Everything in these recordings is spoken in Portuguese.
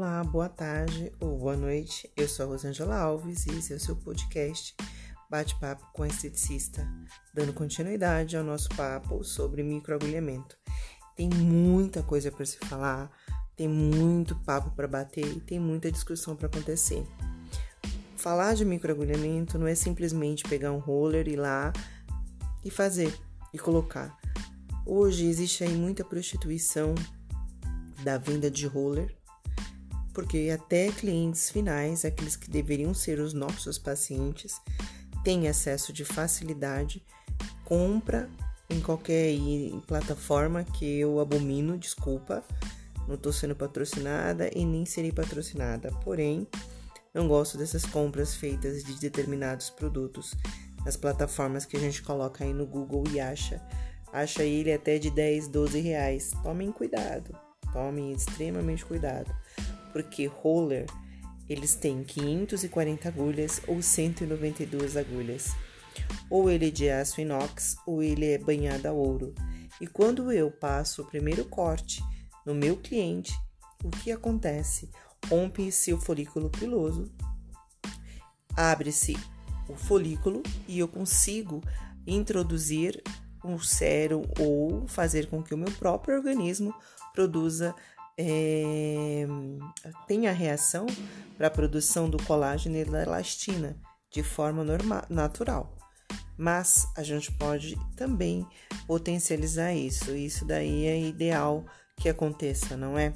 Olá, boa tarde ou boa noite. Eu sou a Rosângela Alves e esse é o seu podcast Bate-Papo com Esteticista, dando continuidade ao nosso papo sobre microagulhamento. Tem muita coisa para se falar, tem muito papo para bater e tem muita discussão para acontecer. Falar de microagulhamento não é simplesmente pegar um roller e ir lá e fazer e colocar. Hoje existe aí muita prostituição da venda de roller, porque até clientes finais, aqueles que deveriam ser os nossos pacientes, têm acesso de facilidade, compra em qualquer plataforma que eu abomino, desculpa, não estou sendo patrocinada e nem serei patrocinada, porém, não gosto dessas compras feitas de determinados produtos nas plataformas que a gente coloca aí no Google e acha. Acha ele até de 10, 12 reais. Tomem cuidado. Tomem extremamente cuidado, porque roller eles têm 540 agulhas ou 192 agulhas. Ou ele é de aço inox ou ele é banhado a ouro. E quando eu passo o primeiro corte no meu cliente, o que acontece? Rompe-se o folículo piloso, abre-se o folículo e eu consigo introduzir um sérum ou fazer com que o meu próprio organismo produza é, tenha reação para a produção do colágeno e da elastina de forma normal, natural. Mas a gente pode também potencializar isso. Isso daí é ideal que aconteça, não é?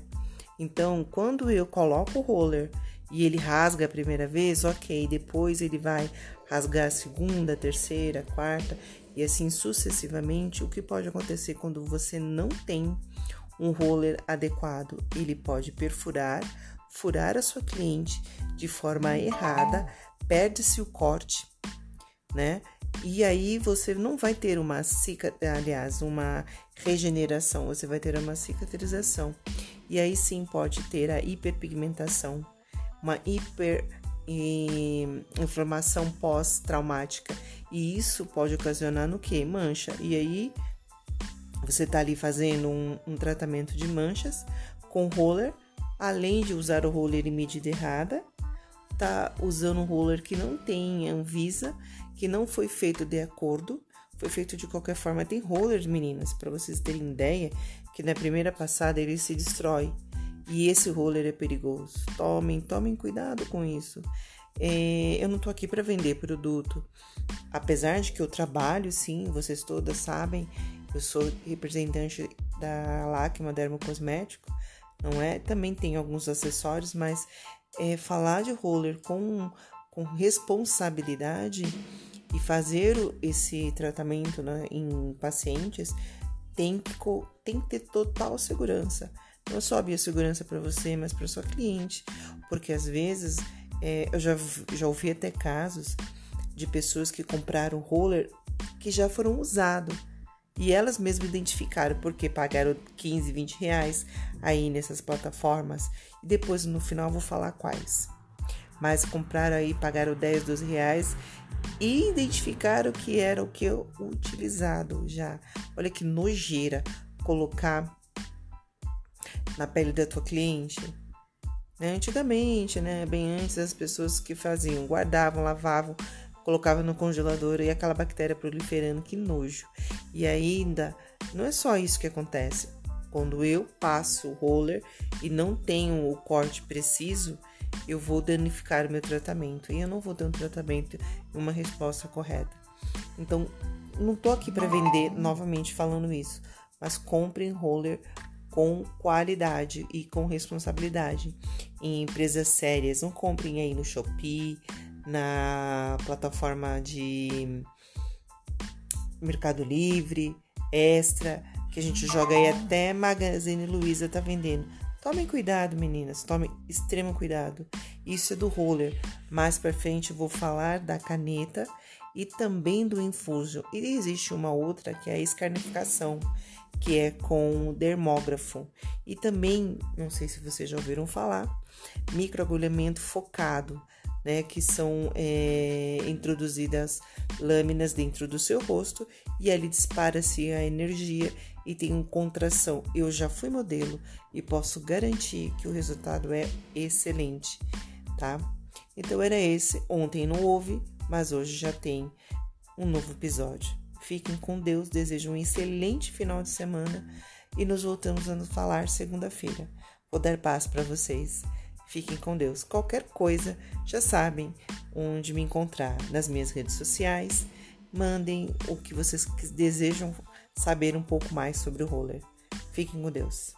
Então, quando eu coloco o roller e ele rasga a primeira vez, ok, depois ele vai rasgar a segunda, terceira, quarta e assim sucessivamente. O que pode acontecer quando você não tem um roller adequado? Ele pode perfurar, furar a sua cliente de forma errada, perde-se o corte, né? E aí você não vai ter uma aliás, uma regeneração, você vai ter uma cicatrização. E aí sim pode ter a hiperpigmentação, uma hiper inflamação pós-traumática. E isso pode ocasionar no que? Mancha. E aí você tá ali fazendo um, um tratamento de manchas com roller, além de usar o roller em medida errada, tá usando um roller que não tem Anvisa, que não foi feito de acordo, foi feito de qualquer forma. Tem rollers, meninas, para vocês terem ideia, que na primeira passada ele se destrói. E esse roller é perigoso. Tomem, tomem cuidado com isso. É, eu não tô aqui para vender produto. Apesar de que eu trabalho, sim, vocês todas sabem, eu sou representante da Lacma Dermocosmético, não é? Também tenho alguns acessórios, mas é, falar de roller com, com responsabilidade e fazer esse tratamento né, em pacientes tem que, tem que ter total segurança não só a biossegurança para você, mas para sua cliente, porque às vezes é, eu já, já ouvi até casos de pessoas que compraram roller que já foram usados e elas mesmas identificaram porque pagaram 15, 20 reais aí nessas plataformas e depois no final vou falar quais. Mas compraram aí, pagaram 10, 12 reais e identificaram que era o que eu utilizado já. Olha que nojeira colocar na pele da tua cliente. Né? Antigamente, né? Bem antes, as pessoas que faziam, guardavam, lavavam, colocavam no congelador e aquela bactéria proliferando, que nojo. E ainda, não é só isso que acontece. Quando eu passo o roller e não tenho o corte preciso, eu vou danificar o meu tratamento e eu não vou ter um tratamento e uma resposta correta. Então, não tô aqui para vender novamente falando isso, mas comprem roller com qualidade e com responsabilidade. Em empresas sérias, não comprem aí no Shopee, na plataforma de Mercado Livre, Extra, que a gente joga aí até Magazine Luiza tá vendendo. Tomem cuidado, meninas, tomem extremo cuidado. Isso é do roller. Mais para frente eu vou falar da caneta e também do infusio. E existe uma outra que é a escarnificação, que é com dermógrafo. E também, não sei se vocês já ouviram falar, microagulhamento focado. Né, que são é, introduzidas lâminas dentro do seu rosto e ali dispara-se a energia e tem uma contração. Eu já fui modelo e posso garantir que o resultado é excelente, tá? Então era esse. Ontem não houve, mas hoje já tem um novo episódio. Fiquem com Deus, desejo um excelente final de semana e nos voltamos a nos falar segunda-feira. Vou dar paz para vocês. Fiquem com Deus. Qualquer coisa, já sabem onde me encontrar nas minhas redes sociais. Mandem o que vocês desejam saber um pouco mais sobre o roller. Fiquem com Deus.